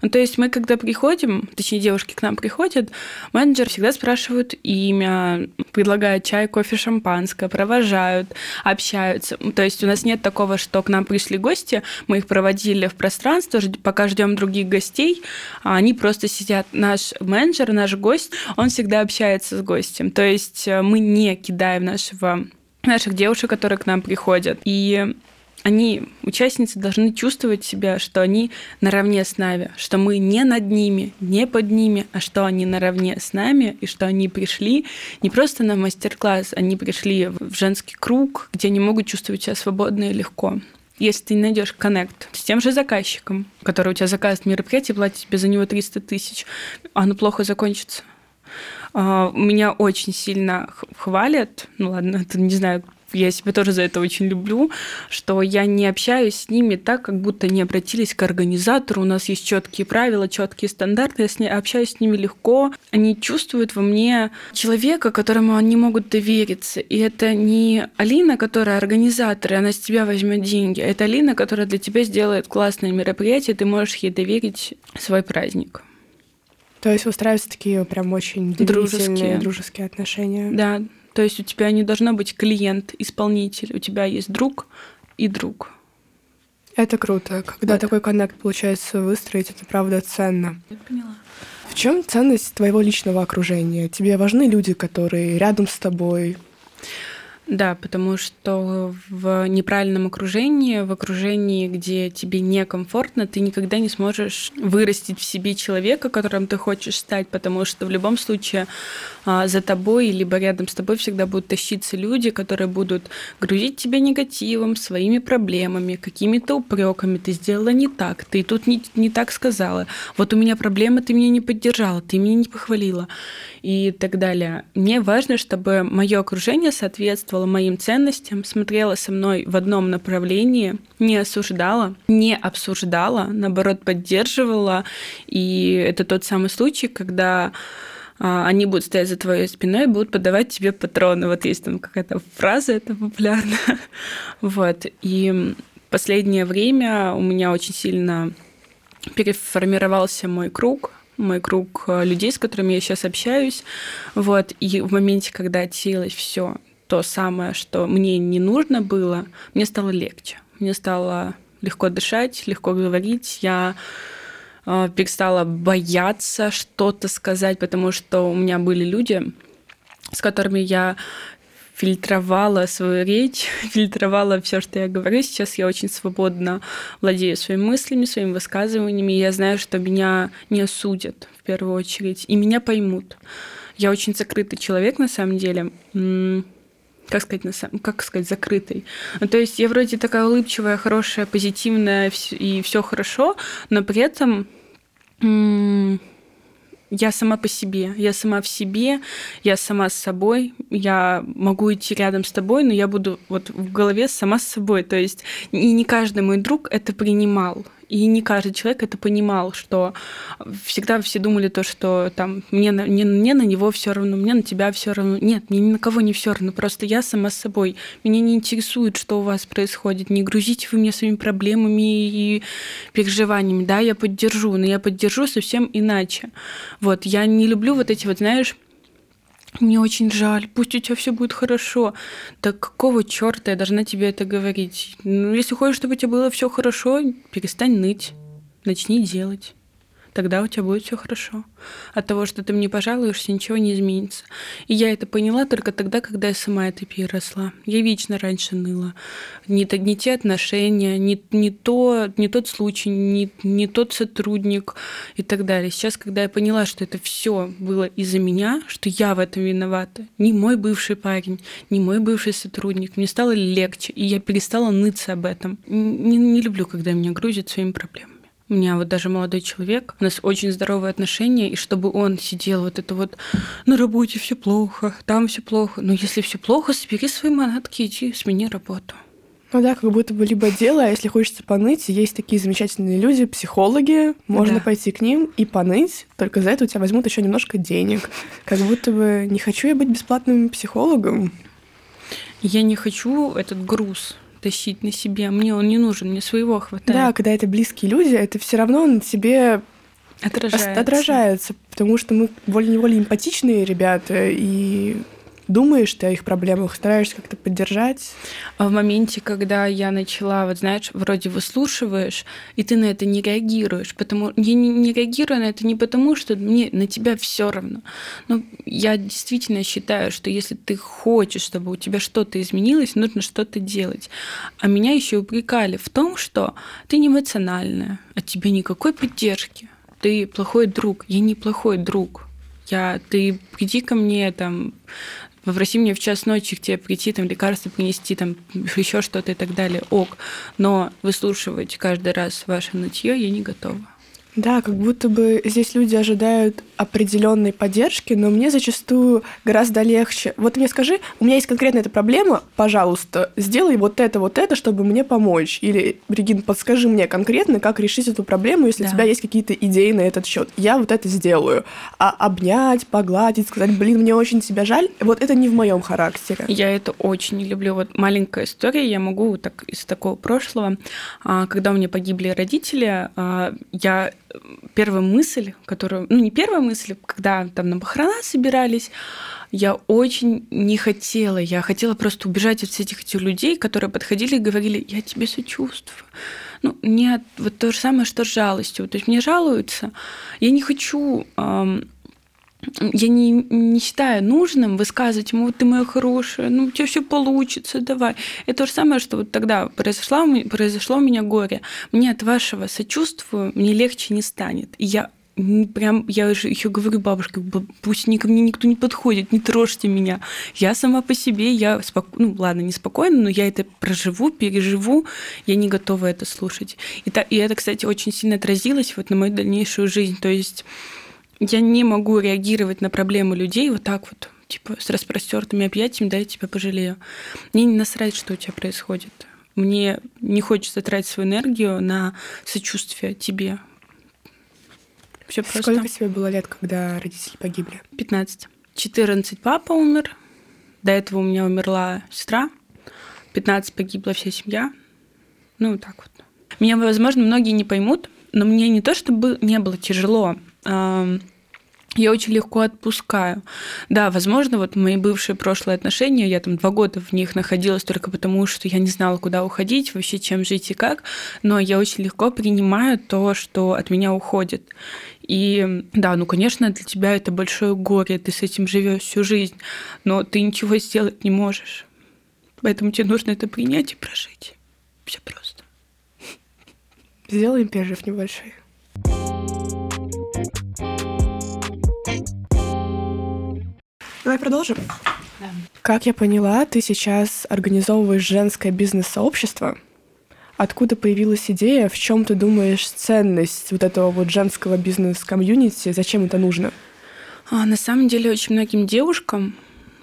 Ну, то есть мы, когда приходим, точнее, девушки к нам приходят, менеджер всегда спрашивают имя, предлагают чай, кофе, шампанское, провожают, общаются. То есть у нас нет такого, что к нам пришли гости, мы их проводили в пространство, пока ждем других гостей, а они просто сидят. Наш менеджер, наш гость, он всегда общается с гостем. То есть э, мы не кидаем нашего наших девушек, которые к нам приходят. И они, участницы, должны чувствовать себя, что они наравне с нами, что мы не над ними, не под ними, а что они наравне с нами, и что они пришли не просто на мастер-класс, они пришли в женский круг, где они могут чувствовать себя свободно и легко. Если ты найдешь коннект с тем же заказчиком, который у тебя заказывает мероприятие, платит тебе за него 300 тысяч, оно плохо закончится. А, меня очень сильно хвалят, ну ладно, это не знаю, я себя тоже за это очень люблю, что я не общаюсь с ними так, как будто не обратились к организатору. У нас есть четкие правила, четкие стандарты. Я с ней, общаюсь с ними легко. Они чувствуют во мне человека, которому они могут довериться. И это не Алина, которая организатор, и она с тебя возьмет деньги. Это Алина, которая для тебя сделает классное мероприятие, ты можешь ей доверить свой праздник. То есть устраиваются такие прям очень дружеские, дружеские отношения. Да, то есть у тебя не должно быть клиент, исполнитель, у тебя есть друг и друг. Это круто. Когда вот. такой коннект получается выстроить, это правда ценно. Я поняла. В чем ценность твоего личного окружения? Тебе важны люди, которые рядом с тобой, да, потому что в неправильном окружении, в окружении, где тебе некомфортно, ты никогда не сможешь вырастить в себе человека, которым ты хочешь стать, потому что в любом случае а, за тобой либо рядом с тобой всегда будут тащиться люди, которые будут грузить тебя негативом, своими проблемами, какими-то упреками. Ты сделала не так, ты тут не, не так сказала. Вот у меня проблема, ты меня не поддержала, ты меня не похвалила и так далее. Мне важно, чтобы мое окружение соответствовало моим ценностям, смотрело со мной в одном направлении, не осуждало, не обсуждало, наоборот, поддерживало. И это тот самый случай, когда а, они будут стоять за твоей спиной и будут подавать тебе патроны. Вот есть там какая-то фраза, это популярно. вот. И последнее время у меня очень сильно переформировался мой круг мой круг э, людей, с которыми я сейчас общаюсь. Вот, и в моменте, когда отсеялось все то самое, что мне не нужно было, мне стало легче. Мне стало легко дышать, легко говорить. Я э, перестала бояться что-то сказать, потому что у меня были люди, с которыми я фильтровала свою речь, фильтровала все, что я говорю. Сейчас я очень свободно владею своими мыслями, своими высказываниями. Я знаю, что меня не осудят в первую очередь, и меня поймут. Я очень закрытый человек, на самом деле. Как сказать, на самом, как сказать, закрытый. Ну, то есть я вроде такая улыбчивая, хорошая, позитивная, и все хорошо, но при этом я сама по себе, я сама в себе, я сама с собой, я могу идти рядом с тобой, но я буду вот в голове сама с собой. То есть и не каждый мой друг это принимал. И не каждый человек это понимал, что всегда все думали то, что там мне на, мне, мне на него все равно, мне на тебя все равно. Нет, мне ни на кого не все равно. Просто я сама с собой. Меня не интересует, что у вас происходит. Не грузите вы меня своими проблемами и переживаниями. Да, я поддержу, но я поддержу совсем иначе. Вот, я не люблю вот эти вот, знаешь, мне очень жаль, пусть у тебя все будет хорошо. Да какого черта я должна тебе это говорить? Ну, если хочешь, чтобы у тебя было все хорошо, перестань ныть, начни делать тогда у тебя будет все хорошо. От того, что ты мне пожалуешься, ничего не изменится. И я это поняла только тогда, когда я сама это переросла. Я вечно раньше ныла. Не, не те отношения, не, не, то, не тот случай, не, не тот сотрудник и так далее. Сейчас, когда я поняла, что это все было из-за меня, что я в этом виновата, не мой бывший парень, не мой бывший сотрудник, мне стало легче, и я перестала ныться об этом. Не, не люблю, когда меня грузят своими проблемами. У меня вот даже молодой человек, у нас очень здоровые отношения, и чтобы он сидел вот это вот на работе все плохо, там все плохо. Но если все плохо, собери свои манатки, иди, смени работу. Ну да, как будто бы либо дело, а если хочется поныть, есть такие замечательные люди, психологи, можно да. пойти к ним и поныть, только за это у тебя возьмут еще немножко денег. Как будто бы не хочу я быть бесплатным психологом. Я не хочу этот груз тащить на себе. Мне он не нужен, мне своего хватает. Да, когда это близкие люди, это все равно на тебе отражается. отражается, потому что мы волей-неволей эмпатичные ребята, и думаешь ты о их проблемах, стараешься как-то поддержать. А в моменте, когда я начала, вот знаешь, вроде выслушиваешь, и ты на это не реагируешь, потому я не, не реагирую на это не потому, что мне на тебя все равно. Но я действительно считаю, что если ты хочешь, чтобы у тебя что-то изменилось, нужно что-то делать. А меня еще упрекали в том, что ты не эмоциональная, от тебя никакой поддержки. Ты плохой друг. Я не плохой друг. Я, ты приди ко мне, там, попроси меня в час ночи к тебе прийти, там, лекарства принести, там, еще что-то и так далее, ок. Но выслушивать каждый раз ваше нытье я не готова. Да, как будто бы здесь люди ожидают определенной поддержки, но мне зачастую гораздо легче. Вот мне скажи, у меня есть конкретно эта проблема, пожалуйста, сделай вот это, вот это, чтобы мне помочь. Или, Регин, подскажи мне конкретно, как решить эту проблему, если да. у тебя есть какие-то идеи на этот счет. Я вот это сделаю. А обнять, погладить, сказать, блин, мне очень тебя жаль, вот это не в моем характере. Я это очень не люблю. Вот маленькая история, я могу так из такого прошлого, а, когда у меня погибли родители, а, я первая мысль, которую, ну не первая мысль, когда там на похорона собирались, я очень не хотела, я хотела просто убежать от всех этих людей, которые подходили и говорили, я тебе сочувствую, ну, не вот то же самое, что с жалостью. То есть мне жалуются, я не хочу эм, я не, не считаю нужным высказывать ему, вот ты моя хорошая, ну у тебя все получится, давай. Это то же самое, что вот тогда произошло, произошло у меня горе. Мне от вашего сочувствия мне легче не станет. И я прям, я еще говорю бабушке, пусть ко мне никто не подходит, не трожьте меня. Я сама по себе, я спокойно, ну ладно, не спокойно, но я это проживу, переживу, я не готова это слушать. И, та, и это, кстати, очень сильно отразилось вот на мою дальнейшую жизнь. То есть я не могу реагировать на проблемы людей вот так вот, типа с распростертыми объятиями, да, я тебя пожалею. Мне не насрать, что у тебя происходит. Мне не хочется тратить свою энергию на сочувствие тебе. Все просто. Сколько тебе было лет, когда родители погибли? 15. 14 папа умер. До этого у меня умерла сестра. 15 погибла вся семья. Ну, так вот. Меня, возможно, многие не поймут, но мне не то, чтобы не было тяжело я очень легко отпускаю. Да, возможно, вот мои бывшие прошлые отношения, я там два года в них находилась только потому, что я не знала, куда уходить, вообще чем жить и как, но я очень легко принимаю то, что от меня уходит. И да, ну, конечно, для тебя это большое горе, ты с этим живешь всю жизнь, но ты ничего сделать не можешь. Поэтому тебе нужно это принять и прожить. Все просто. Сделаем перерыв небольшой. Давай продолжим. Да. Как я поняла, ты сейчас организовываешь женское бизнес-сообщество. Откуда появилась идея? В чем ты думаешь ценность вот этого вот женского бизнес-комьюнити? Зачем это нужно? А, на самом деле очень многим девушкам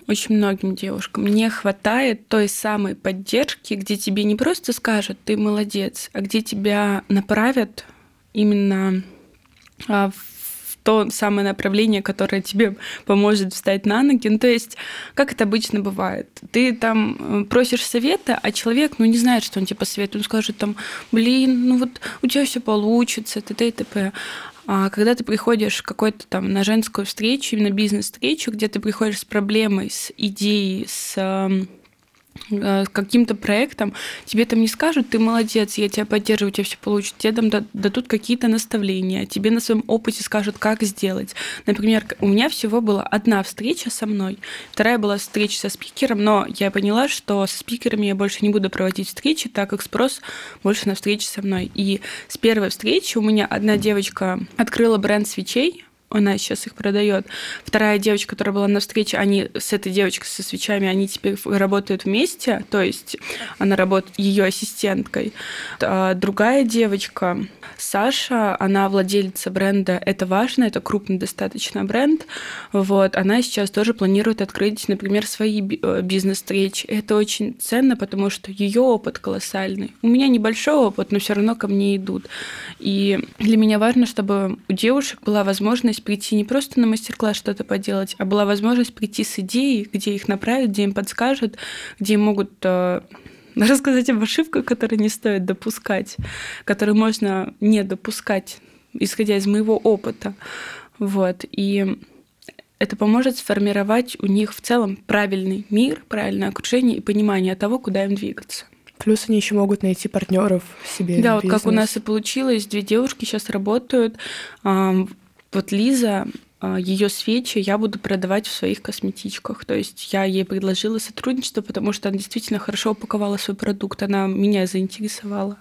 очень многим девушкам не хватает той самой поддержки, где тебе не просто скажут «ты молодец», а где тебя направят именно а, в то самое направление, которое тебе поможет встать на ноги. Ну, то есть, как это обычно бывает, ты там э, просишь совета, а человек, ну, не знает, что он тебе посоветует. Он скажет там, блин, ну вот у тебя все получится, т.д. и т.п. А когда ты приходишь какой-то там на женскую встречу, именно бизнес-встречу, где ты приходишь с проблемой, с идеей, с Э, каким-то проектом, тебе там не скажут, ты молодец, я тебя поддерживаю, у тебя все получится, тебе там дадут какие-то наставления, тебе на своем опыте скажут, как сделать. Например, у меня всего была одна встреча со мной, вторая была встреча со спикером, но я поняла, что со спикерами я больше не буду проводить встречи, так как спрос больше на встречи со мной. И с первой встречи у меня одна девочка открыла бренд свечей, она сейчас их продает. Вторая девочка, которая была на встрече, они с этой девочкой со свечами, они теперь работают вместе, то есть она работает ее ассистенткой. А другая девочка, Саша, она владелица бренда «Это важно», это крупный достаточно бренд. Вот, она сейчас тоже планирует открыть, например, свои э, бизнес-встречи. Это очень ценно, потому что ее опыт колоссальный. У меня небольшой опыт, но все равно ко мне идут. И для меня важно, чтобы у девушек была возможность прийти не просто на мастер-класс что-то поделать, а была возможность прийти с идеей, где их направят, где им подскажут, где могут э, рассказать об ошибках, которые не стоит допускать, которые можно не допускать, исходя из моего опыта. Вот. И это поможет сформировать у них в целом правильный мир, правильное окружение и понимание того, куда им двигаться. Плюс они еще могут найти партнеров себе. Да, вот как у нас и получилось, две девушки сейчас работают. Вот Лиза, а, ее свечи я буду продавать в своих косметичках. То есть я ей предложила сотрудничество, потому что она действительно хорошо упаковала свой продукт, она меня заинтересовала.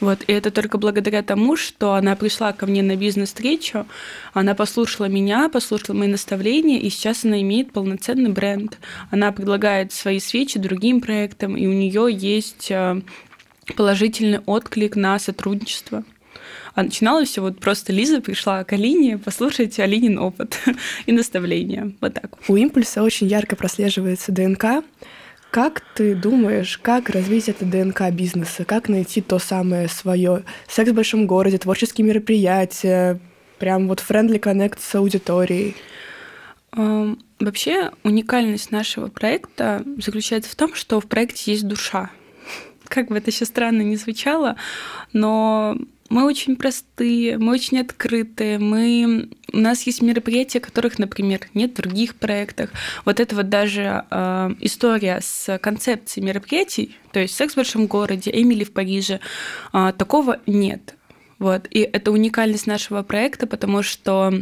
Вот, и это только благодаря тому, что она пришла ко мне на бизнес-встречу, она послушала меня, послушала мои наставления, и сейчас она имеет полноценный бренд. Она предлагает свои свечи другим проектам, и у нее есть а, положительный отклик на сотрудничество. А начиналось все вот просто Лиза пришла к Алине послушать Алинин опыт и наставления. Вот так. У импульса очень ярко прослеживается ДНК. Как ты думаешь, как развить это ДНК бизнеса? Как найти то самое свое? Секс в большом городе, творческие мероприятия, прям вот friendly connect с аудиторией? Вообще уникальность нашего проекта заключается в том, что в проекте есть душа. Как бы это еще странно не звучало, но мы очень простые, мы очень открытые, мы... у нас есть мероприятия, которых, например, нет в других проектах. Вот это вот даже э, история с концепцией мероприятий, то есть «Секс в большом городе», «Эмили в Париже», э, такого нет. Вот. И это уникальность нашего проекта, потому что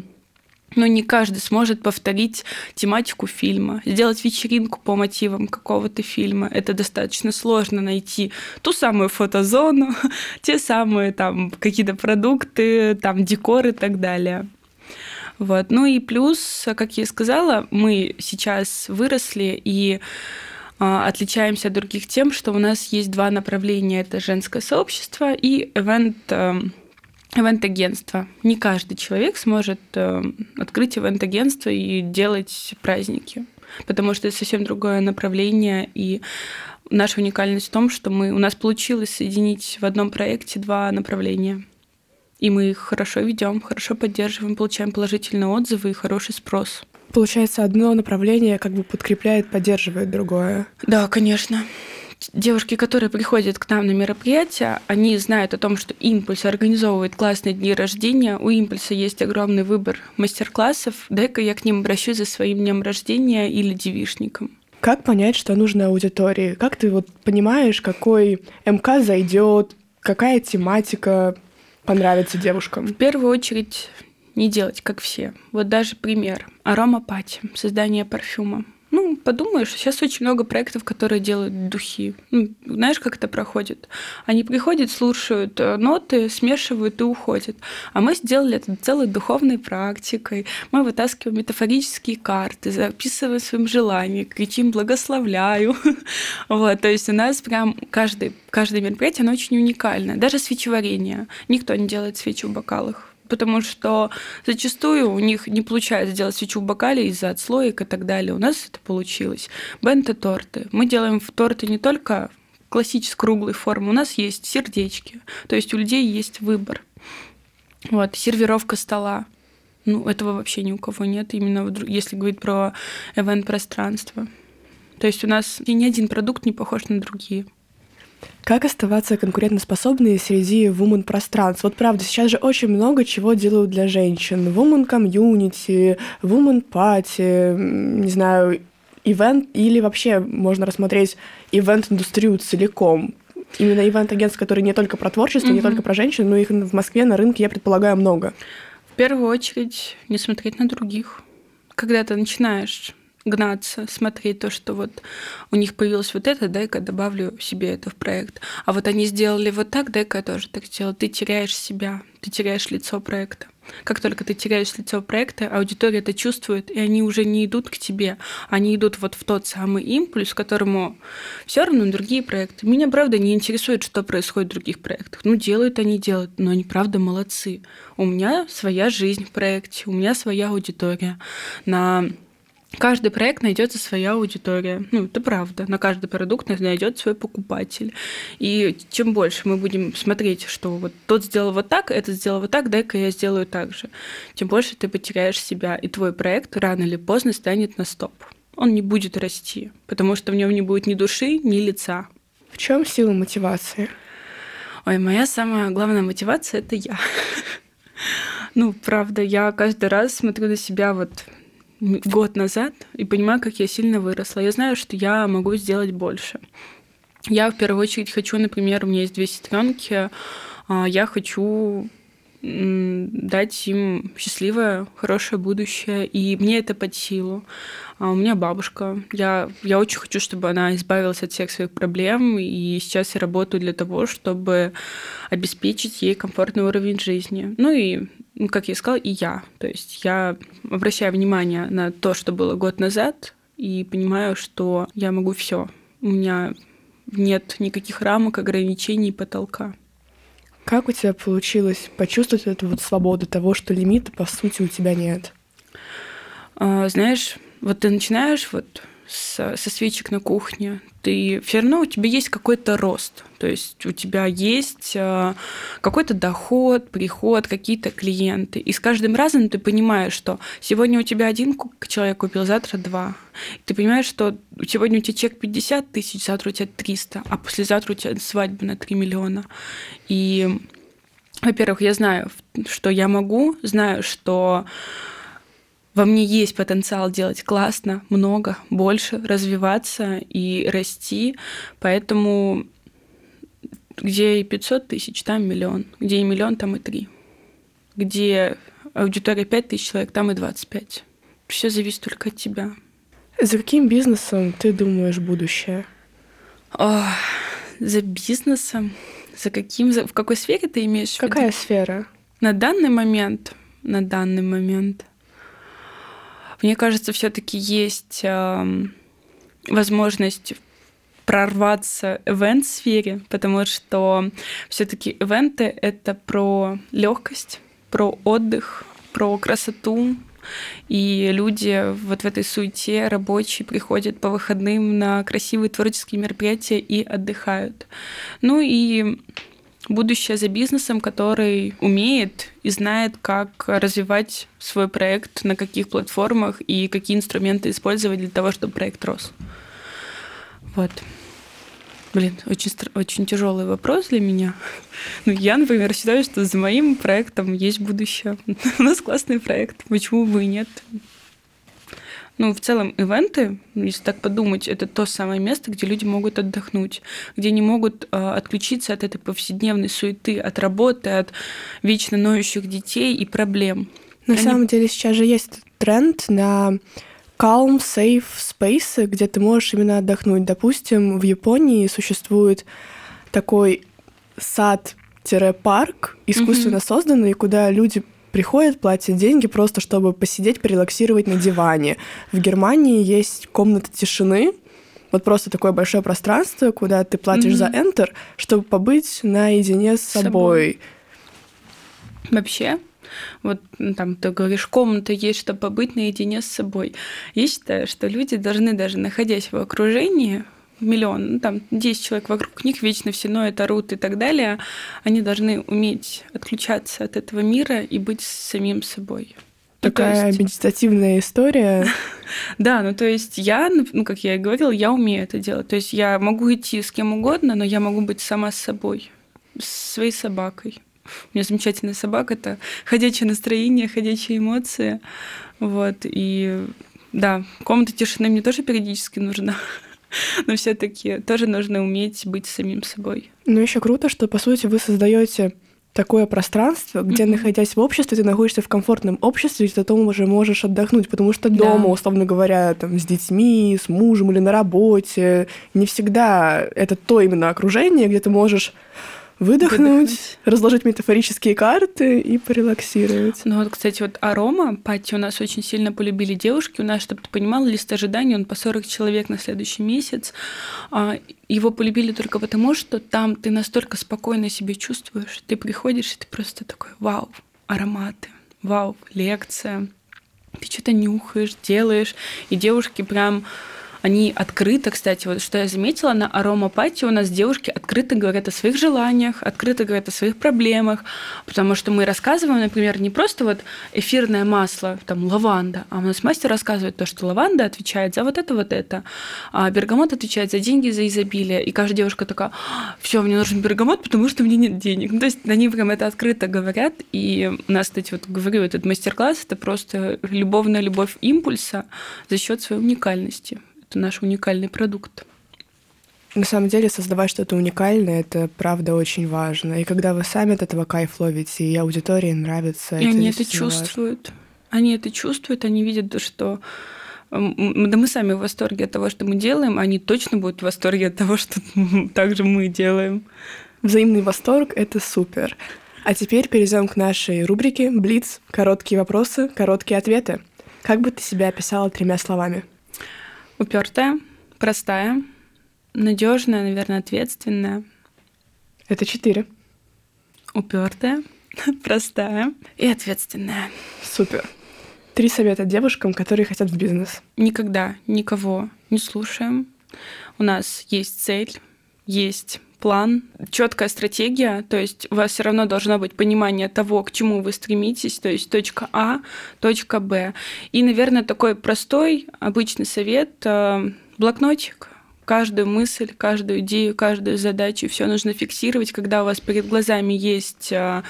но не каждый сможет повторить тематику фильма, сделать вечеринку по мотивам какого-то фильма. Это достаточно сложно найти ту самую фотозону, те самые там какие-то продукты, там декор и так далее. Вот. Ну и плюс, как я и сказала, мы сейчас выросли и а, отличаемся от других тем, что у нас есть два направления. Это женское сообщество и event эм, ивент-агентство. Не каждый человек сможет э, открыть ивент-агентство и делать праздники, потому что это совсем другое направление, и наша уникальность в том, что мы, у нас получилось соединить в одном проекте два направления. И мы их хорошо ведем, хорошо поддерживаем, получаем положительные отзывы и хороший спрос. Получается, одно направление как бы подкрепляет, поддерживает другое. Да, конечно девушки, которые приходят к нам на мероприятия, они знают о том, что Импульс организовывает классные дни рождения. У Импульса есть огромный выбор мастер-классов. Дай-ка я к ним обращусь за своим днем рождения или девишником. Как понять, что нужно аудитории? Как ты вот понимаешь, какой МК зайдет, какая тематика понравится девушкам? В первую очередь не делать, как все. Вот даже пример. Аромапати, создание парфюма. Ну, подумаешь, сейчас очень много проектов, которые делают духи. Ну, знаешь, как это проходит? Они приходят, слушают э, ноты, смешивают и уходят. А мы сделали это целой духовной практикой. Мы вытаскиваем метафорические карты, записываем своим желанием, кричим «благословляю». Вот, то есть у нас прям каждый, каждое мероприятие, оно очень уникальное. Даже свечеварение. Никто не делает свечи в бокалах потому что зачастую у них не получается сделать свечу в бокале из-за отслоек и так далее. У нас это получилось. Бенто-торты. Мы делаем в торты не только классической круглой формы, у нас есть сердечки, то есть у людей есть выбор. Вот, сервировка стола. Ну, этого вообще ни у кого нет, именно если говорить про эвент-пространство. То есть у нас ни один продукт не похож на другие. Как оставаться конкурентоспособной среди woman пространств? Вот правда, сейчас же очень много чего делают для женщин. Woman community, woman party, не знаю, ивент, или вообще можно рассмотреть ивент-индустрию целиком. Именно ивент-агентств, которые не только про творчество, mm-hmm. не только про женщин, но их в Москве на рынке, я предполагаю, много. В первую очередь, не смотреть на других. Когда ты начинаешь гнаться, смотреть то, что вот у них появилось вот это, дай-ка добавлю себе это в проект. А вот они сделали вот так, дай-ка я тоже так сделаю. Ты теряешь себя, ты теряешь лицо проекта. Как только ты теряешь лицо проекта, аудитория это чувствует, и они уже не идут к тебе, они идут вот в тот самый импульс, которому все равно другие проекты. Меня, правда, не интересует, что происходит в других проектах. Ну, делают они, делают, но они, правда, молодцы. У меня своя жизнь в проекте, у меня своя аудитория. На каждый проект найдется своя аудитория. Ну, это правда. На каждый продукт найдет свой покупатель. И чем больше мы будем смотреть, что вот тот сделал вот так, этот сделал вот так, дай-ка я сделаю так же, тем больше ты потеряешь себя, и твой проект рано или поздно станет на стоп. Он не будет расти, потому что в нем не будет ни души, ни лица. В чем сила мотивации? Ой, моя самая главная мотивация это я. Ну, правда, я каждый раз смотрю на себя вот год назад и понимаю, как я сильно выросла. Я знаю, что я могу сделать больше. Я в первую очередь хочу, например, у меня есть две сестренки, а, я хочу дать им счастливое, хорошее будущее, и мне это под силу. А у меня бабушка. Я, я очень хочу, чтобы она избавилась от всех своих проблем, и сейчас я работаю для того, чтобы обеспечить ей комфортный уровень жизни. Ну и как я сказала, и я. То есть я обращаю внимание на то, что было год назад, и понимаю, что я могу все. У меня нет никаких рамок, ограничений, потолка. Как у тебя получилось почувствовать эту вот свободу того, что лимита, по сути, у тебя нет? А, знаешь, вот ты начинаешь вот с, со свечек на кухне, ты все равно у тебя есть какой-то рост. То есть у тебя есть э, какой-то доход, приход, какие-то клиенты. И с каждым разом ты понимаешь, что сегодня у тебя один человек купил, завтра два. И ты понимаешь, что сегодня у тебя чек 50 тысяч, завтра у тебя 300, а послезавтра у тебя свадьба на 3 миллиона. И во-первых, я знаю, что я могу, знаю, что во мне есть потенциал делать классно, много, больше, развиваться и расти. Поэтому где и 500 тысяч, там миллион. Где и миллион, там и три. Где аудитория 5 тысяч человек, там и 25. Все зависит только от тебя. За каким бизнесом ты думаешь будущее? О, за бизнесом? За каким? За, в какой сфере ты имеешь Какая в виду? сфера? На данный момент, на данный момент, мне кажется, все-таки есть э, возможность прорваться в ивент-сфере, потому что все-таки ивенты это про легкость, про отдых, про красоту, и люди вот в этой суете рабочие приходят по выходным на красивые творческие мероприятия и отдыхают. Ну и будущее за бизнесом, который умеет и знает, как развивать свой проект, на каких платформах и какие инструменты использовать для того, чтобы проект рос. Вот. Блин, очень, очень тяжелый вопрос для меня. Ну, я, например, считаю, что за моим проектом есть будущее. У нас классный проект, почему бы и нет? Ну, в целом, ивенты, если так подумать, это то самое место, где люди могут отдохнуть, где не могут э, отключиться от этой повседневной суеты, от работы, от вечно ноющих детей и проблем. На Они... самом деле сейчас же есть тренд на calm, safe space, где ты можешь именно отдохнуть. Допустим, в Японии существует такой сад-парк, искусственно mm-hmm. созданный, куда люди приходят, платят деньги просто, чтобы посидеть, порелаксировать на диване. В Германии есть комната тишины, вот просто такое большое пространство, куда ты платишь mm-hmm. за Enter, чтобы побыть наедине с собой. собой. Вообще, вот ну, там ты говоришь, комната есть, чтобы побыть наедине с собой. Я считаю, что люди должны даже находясь в окружении, миллион, ну, там 10 человек вокруг них вечно все ноют, орут и так далее, они должны уметь отключаться от этого мира и быть самим собой. Ну, Такая есть... медитативная история. да, ну то есть я, ну как я и говорила, я умею это делать. То есть я могу идти с кем угодно, но я могу быть сама с собой, с своей собакой. У меня замечательная собака, это ходячее настроение, ходячие эмоции. Вот, и да, комната тишины мне тоже периодически нужна. Но все-таки тоже нужно уметь быть самим собой. Ну, еще круто, что по сути вы создаете такое пространство, где, mm-hmm. находясь в обществе, ты находишься в комфортном обществе, и ты потом уже можешь отдохнуть, потому что дома, да. условно говоря, там, с детьми, с мужем или на работе, не всегда это то именно окружение, где ты можешь выдохнуть, выдохнуть, разложить метафорические карты и порелаксировать. Ну вот, кстати, вот арома, пати у нас очень сильно полюбили девушки. У нас, чтобы ты понимал, лист ожиданий, он по 40 человек на следующий месяц. А, его полюбили только потому, что там ты настолько спокойно себя чувствуешь. Ты приходишь, и ты просто такой, вау, ароматы, вау, лекция. Ты что-то нюхаешь, делаешь, и девушки прям они открыто, кстати, вот что я заметила, на аромапатии у нас девушки открыто говорят о своих желаниях, открыто говорят о своих проблемах, потому что мы рассказываем, например, не просто вот эфирное масло, там, лаванда, а у нас мастер рассказывает то, что лаванда отвечает за вот это, вот это, а бергамот отвечает за деньги, за изобилие, и каждая девушка такая, все, мне нужен бергамот, потому что мне нет денег. Ну, то есть они прям это открыто говорят, и у нас, кстати, вот говорю, этот мастер-класс, это просто любовная любовь импульса за счет своей уникальности это наш уникальный продукт. На самом деле создавать что-то уникальное — это правда очень важно. И когда вы сами от этого кайф ловите, и аудитории нравится... И это они это чувствуют. Важно. Они это чувствуют, они видят, что да мы сами в восторге от того, что мы делаем, они точно будут в восторге от того, что также мы делаем. Взаимный восторг — это супер. А теперь перейдем к нашей рубрике «Блиц». Короткие вопросы, короткие ответы. Как бы ты себя описала тремя словами? Упертая, простая, надежная, наверное, ответственная. Это четыре. Упертая, простая и ответственная. Супер. Три совета девушкам, которые хотят в бизнес. Никогда никого не слушаем. У нас есть цель, есть план, четкая стратегия, то есть у вас все равно должно быть понимание того, к чему вы стремитесь, то есть точка А, точка Б. И, наверное, такой простой, обычный совет э, блокнотик, каждую мысль, каждую идею, каждую задачу, все нужно фиксировать, когда у вас перед глазами есть а,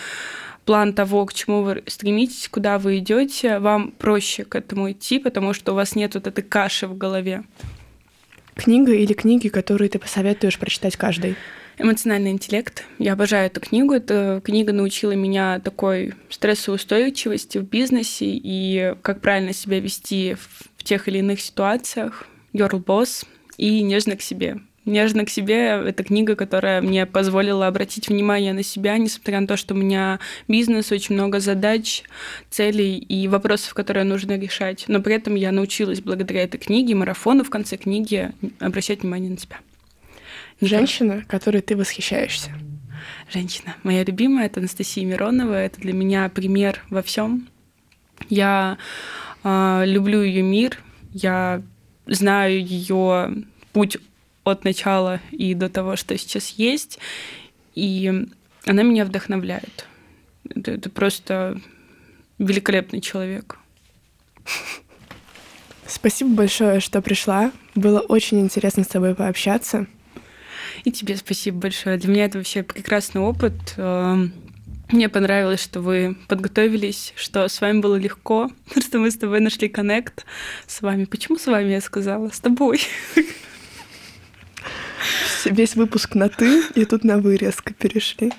план того, к чему вы стремитесь, куда вы идете, вам проще к этому идти, потому что у вас нет вот этой каши в голове. Книга или книги, которые ты посоветуешь прочитать каждый? Эмоциональный интеллект. Я обожаю эту книгу. Эта книга научила меня такой стрессоустойчивости в бизнесе и как правильно себя вести в тех или иных ситуациях. Girl Boss и нежно к себе. Нежно к себе — это книга, которая мне позволила обратить внимание на себя, несмотря на то, что у меня бизнес, очень много задач, целей и вопросов, которые нужно решать. Но при этом я научилась благодаря этой книге, марафону в конце книги, обращать внимание на себя. Женщина, которой ты восхищаешься. Женщина. Моя любимая — это Анастасия Миронова. Это для меня пример во всем. Я э, люблю ее мир, я знаю ее путь от начала и до того, что сейчас есть. И она меня вдохновляет. Это, это просто великолепный человек. Спасибо большое, что пришла. Было очень интересно с тобой пообщаться. И тебе спасибо большое. Для меня это вообще прекрасный опыт. Эм, мне понравилось, что вы подготовились, что с вами было легко, что мы с тобой нашли коннект с вами. Почему с вами я сказала? С тобой. Весь выпуск на «ты», и тут на «вы» резко перешли.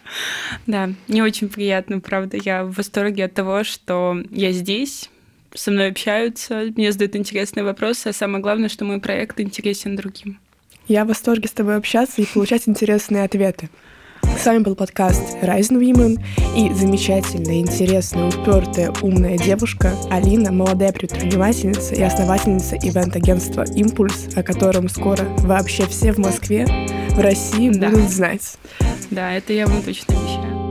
Да, мне очень приятно, правда. Я в восторге от того, что я здесь, со мной общаются, мне задают интересные вопросы, а самое главное, что мой проект интересен другим. Я в восторге с тобой общаться и получать интересные ответы. С вами был подкаст Rising Women и замечательная, интересная, упертая, умная девушка Алина, молодая предпринимательница и основательница ивент-агентства «Импульс», о котором скоро вообще все в Москве, в России да. будут знать. Да, это я вам точно обещаю.